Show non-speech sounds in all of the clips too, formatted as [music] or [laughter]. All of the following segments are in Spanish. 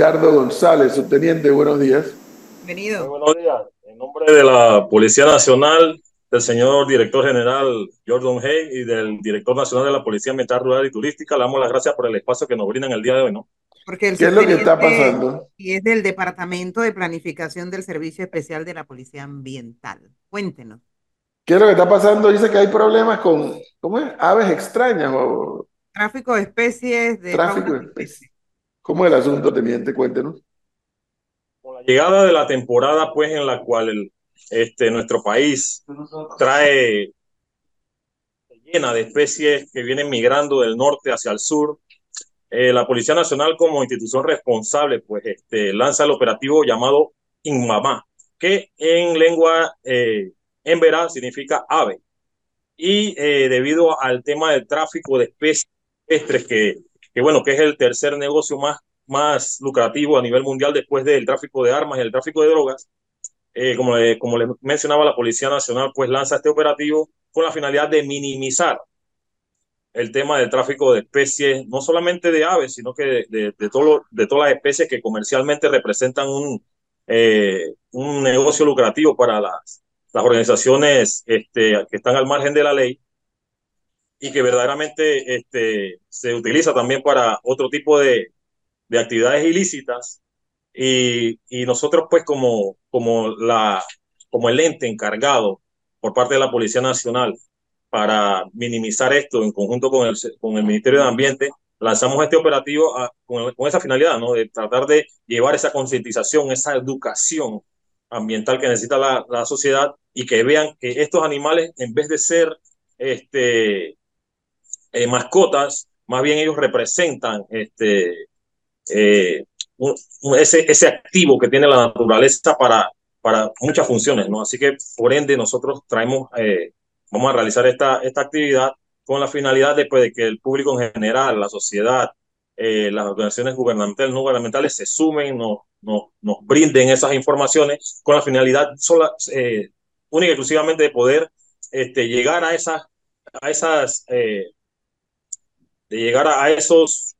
Edgardo González, subteniente, buenos días. Bienvenido. buenos días. En nombre de la Policía Nacional, del señor director general Jordan Hay y del director nacional de la Policía Militar Rural y Turística, le damos las gracias por el espacio que nos brindan el día de hoy, ¿no? Porque el ¿Qué es lo que está pasando? Y es del Departamento de Planificación del Servicio Especial de la Policía Ambiental. Cuéntenos. ¿Qué es lo que está pasando? Dice que hay problemas con, ¿cómo es? Aves extrañas o... Tráfico de especies. De Tráfico de especies. ¿Cómo es el asunto, teniente? Cuéntenos. Con la llegada de la temporada, pues, en la cual el, este, nuestro país trae llena de especies que vienen migrando del norte hacia el sur. Eh, la Policía Nacional como institución responsable pues este, lanza el operativo llamado INMAMA, que en lengua eh, en verá significa ave. Y eh, debido al tema del tráfico de especies que, que, bueno, que es el tercer negocio más, más lucrativo a nivel mundial después del tráfico de armas y el tráfico de drogas, eh, como, le, como les mencionaba, la Policía Nacional pues lanza este operativo con la finalidad de minimizar el tema del tráfico de especies, no solamente de aves, sino que de, de, todo, de todas las especies que comercialmente representan un, eh, un negocio lucrativo para las, las organizaciones este, que están al margen de la ley y que verdaderamente este, se utiliza también para otro tipo de, de actividades ilícitas y, y, nosotros pues como, como, la, como el ente encargado por parte de la Policía Nacional para minimizar esto en conjunto con el, con el Ministerio de Ambiente, lanzamos este operativo con, con, esa finalidad, ¿no? De tratar de llevar esa concientización, esa educación ambiental que necesita la, la, sociedad y que vean que estos animales, en vez de ser este, eh, mascotas, más bien ellos representan este, eh, ese, ese activo que tiene la naturaleza para, para muchas funciones, ¿no? Así que, por ende, nosotros traemos, eh, vamos a realizar esta, esta actividad con la finalidad de, de que el público en general, la sociedad, eh, las organizaciones gubernamentales, no gubernamentales se sumen, nos, nos, nos brinden esas informaciones con la finalidad sola, única y exclusivamente de poder este, llegar a esas, a esas de llegar a, esos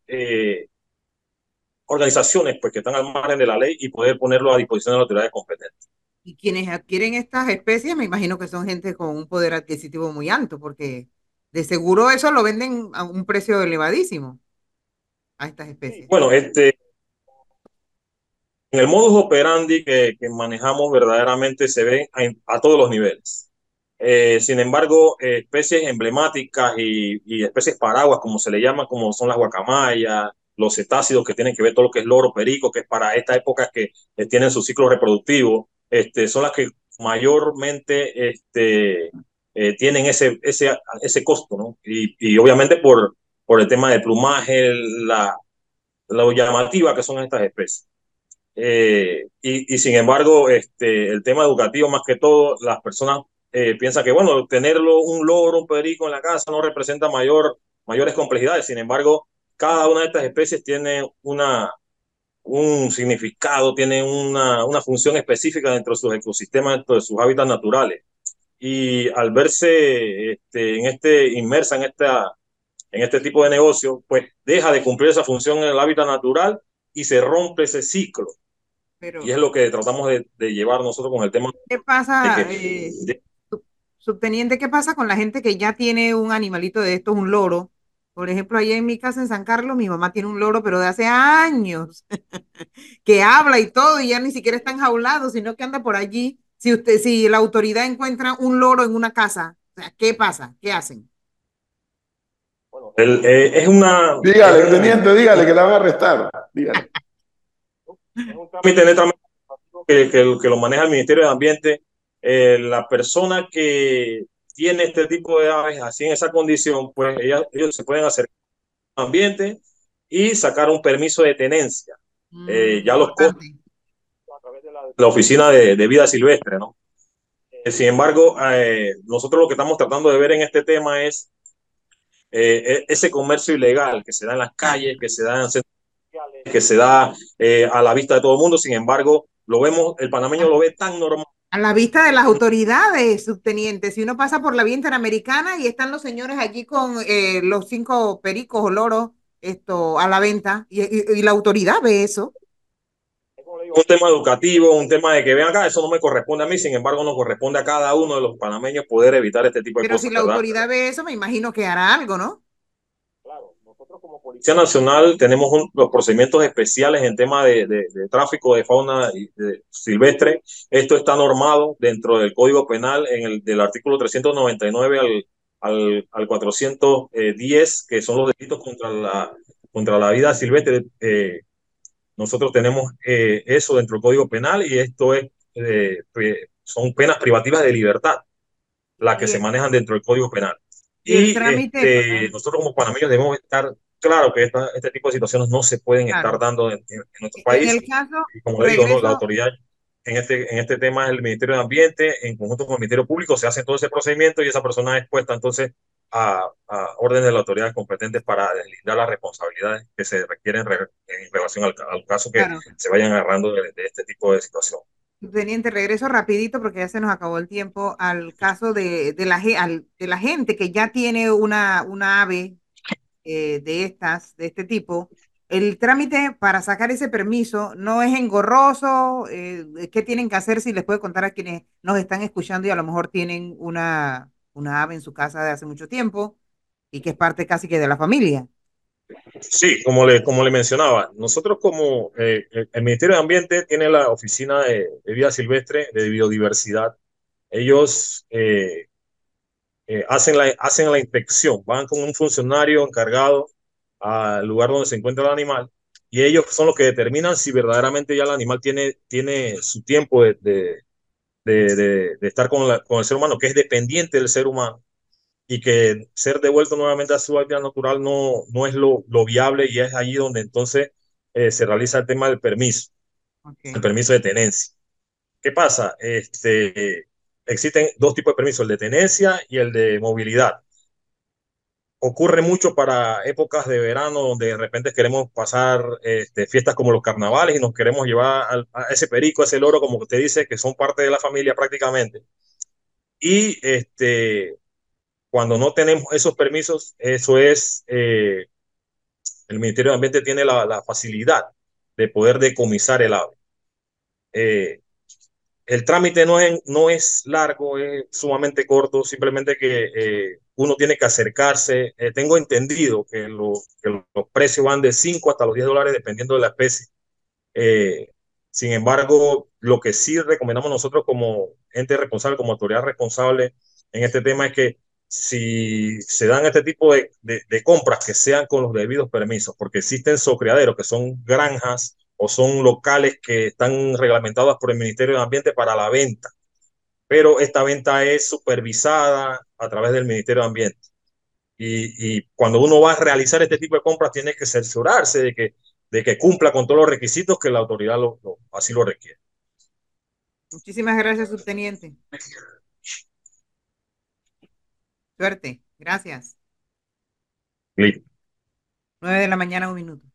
organizaciones pues, que están al margen de la ley y poder ponerlo a disposición de las autoridades competentes. Y quienes adquieren estas especies, me imagino que son gente con un poder adquisitivo muy alto, porque de seguro eso lo venden a un precio elevadísimo a estas especies. Bueno, este, en el modus operandi que, que manejamos verdaderamente se ve a, todos los niveles. Eh, sin embargo, especies emblemáticas y, y, especies paraguas, como se le llama, como son las guacamayas, los cetáceos que tienen que ver todo lo que es loro, perico, que es para esta época que tienen su ciclo reproductivo, este, son las que mayormente este, eh, tienen ese, ese, ese costo, ¿no? Y, y, obviamente por, por el tema de plumaje, la, lo llamativa que son estas especies. Eh, y, y, sin embargo, este, el tema educativo, más que todo, las personas eh, piensan que, bueno, tenerlo un loro, un perico en la casa no representa mayor, mayores complejidades. Sin embargo, cada una de estas especies tiene una, un significado, tiene una, una función específica dentro de sus ecosistemas, dentro de sus hábitats naturales. Y al verse este, en este, inmersa en, esta, en este tipo de negocio, pues deja de cumplir esa función en el hábitat natural y se rompe ese ciclo. y es lo que tratamos de, de, llevar nosotros con el tema. ¿Qué pasa, eh, subteniente, qué pasa con la gente que ya tiene un animalito de estos, un loro, por ejemplo, allá en mi casa en San Carlos, mi mamá tiene un loro, pero de hace años, [laughs] que habla y todo, y ya ni siquiera está enjaulado, sino que anda por allí. Si usted, si la autoridad encuentra un loro en una casa, ¿qué pasa? ¿Qué hacen? Bueno, eh, es una. Dígale, teniente, dígale que la van a arrestar. Dígale. [laughs] Es un trámite que, que, que, lo maneja el Ministerio de Ambiente. Eh, la persona que tiene este tipo de aves así en esa condición, pues ellos, se pueden hacer ambiente y sacar un permiso de tenencia. Mm, eh, ya los costos a través de la, oficina de, de, vida silvestre, ¿no? Eh, sin embargo, eh, nosotros lo que estamos tratando de ver en este tema es e, ese comercio ilegal que se da en las calles, que se da en centros que se da a la vista de todo el mundo. Sin embargo, lo vemos, el panameño lo ve tan normal a la vista de las autoridades, subteniente, si uno pasa por la vía interamericana y están los señores allí con eh, los cinco pericos o loros esto, a la venta, y, y, y, la autoridad ve eso. un tema educativo, un tema de que vean acá, eso no me corresponde a mí, sin embargo, nos corresponde a cada uno de los panameños poder evitar este tipo de Pero cosas. si la ¿verdad? autoridad ve eso, me imagino que hará algo, ¿no? Como Policía Nacional tenemos un- los procedimientos especiales en tema de, de- de tráfico de fauna y de- silvestre. Esto está normado dentro del Código Penal en el del artículo 399 al, al, al 410, que son los delitos contra la, contra la vida silvestre. Eh, nosotros tenemos eh, eso dentro del Código Penal y esto es, eh, son penas privativas de libertad las que se manejan dentro del Código Penal. y este, nosotros como panameños debemos estar claro que esta, este tipo de situaciones no se pueden Claro. estar dando en, en- en nuestro En país. el caso, como le digo, ¿no? la autoridad en este, en este tema es el Ministerio de Ambiente, en conjunto con el Ministerio Público, se hace todo ese procedimiento y esa persona es expuesta entonces a, a órdenes de las autoridades competentes para deslindar las responsabilidades que se requieren re- en relación al, al caso que claro. se vayan agarrando de, de este tipo de situación. Teniente, regreso rapidito porque ya se nos acabó el tiempo al caso de, de, la, al- de la gente que ya tiene una, una ave eh, de estas, de este tipo. El trámite para sacar ese permiso no es engorroso. eh, ¿qué tienen que hacer si les puede contar a quienes nos están escuchando y a lo mejor tienen una, una ave en su casa de hace mucho tiempo y que es parte casi que de la familia? Sí, como le, como le mencionaba, nosotros como eh, el, Ministerio de Ambiente tiene la Oficina de, de Vida Silvestre, de Biodiversidad. Ellos eh, eh, hacen, la, hacen la inspección, van con un funcionario encargado al lugar donde se encuentra el animal y ellos son los que determinan si verdaderamente ya el animal tiene, tiene su tiempo de, de, de, estar con, la, con el ser humano, que es dependiente del ser humano y que ser devuelto nuevamente a su hábitat natural no, no es lo, lo viable y es allí donde entonces eh, se realiza el tema del permiso, Okay. el permiso de tenencia. ¿Qué pasa? Este, existen dos tipos de permisos, el de tenencia y el de movilidad. Ocurre mucho para épocas de verano donde de repente queremos pasar este, fiestas como los carnavales y nos queremos llevar al- a ese perico, a ese loro, como usted dice, que son parte de la familia prácticamente. Y este, cuando no tenemos esos permisos, eso es, eh, el Ministerio de Ambiente tiene la, la facilidad de poder decomisar el ave. Eh, el trámite no es, no es largo, es sumamente corto, simplemente que eh, uno tiene que acercarse. Eh, tengo entendido que, lo, que, los precios van de 5 hasta los 10 dólares dependiendo de la especie. Eh, sin embargo, lo que sí recomendamos nosotros como ente responsable, como autoridad responsable en este tema es que si se dan este tipo de compras, que sean con los debidos permisos, porque existen socriaderos que son granjas o son locales que están reglamentados por el Ministerio de Ambiente para la venta, pero esta venta es supervisada a través del Ministerio de Ambiente. Y, y cuando uno va a realizar este tipo de compras, tiene que cerciorarse de que, de que cumpla con todos los requisitos que la autoridad lo, lo, así lo requiere. Muchísimas gracias, subteniente. Suerte. Gracias. Listo. 9 de la mañana, un minuto.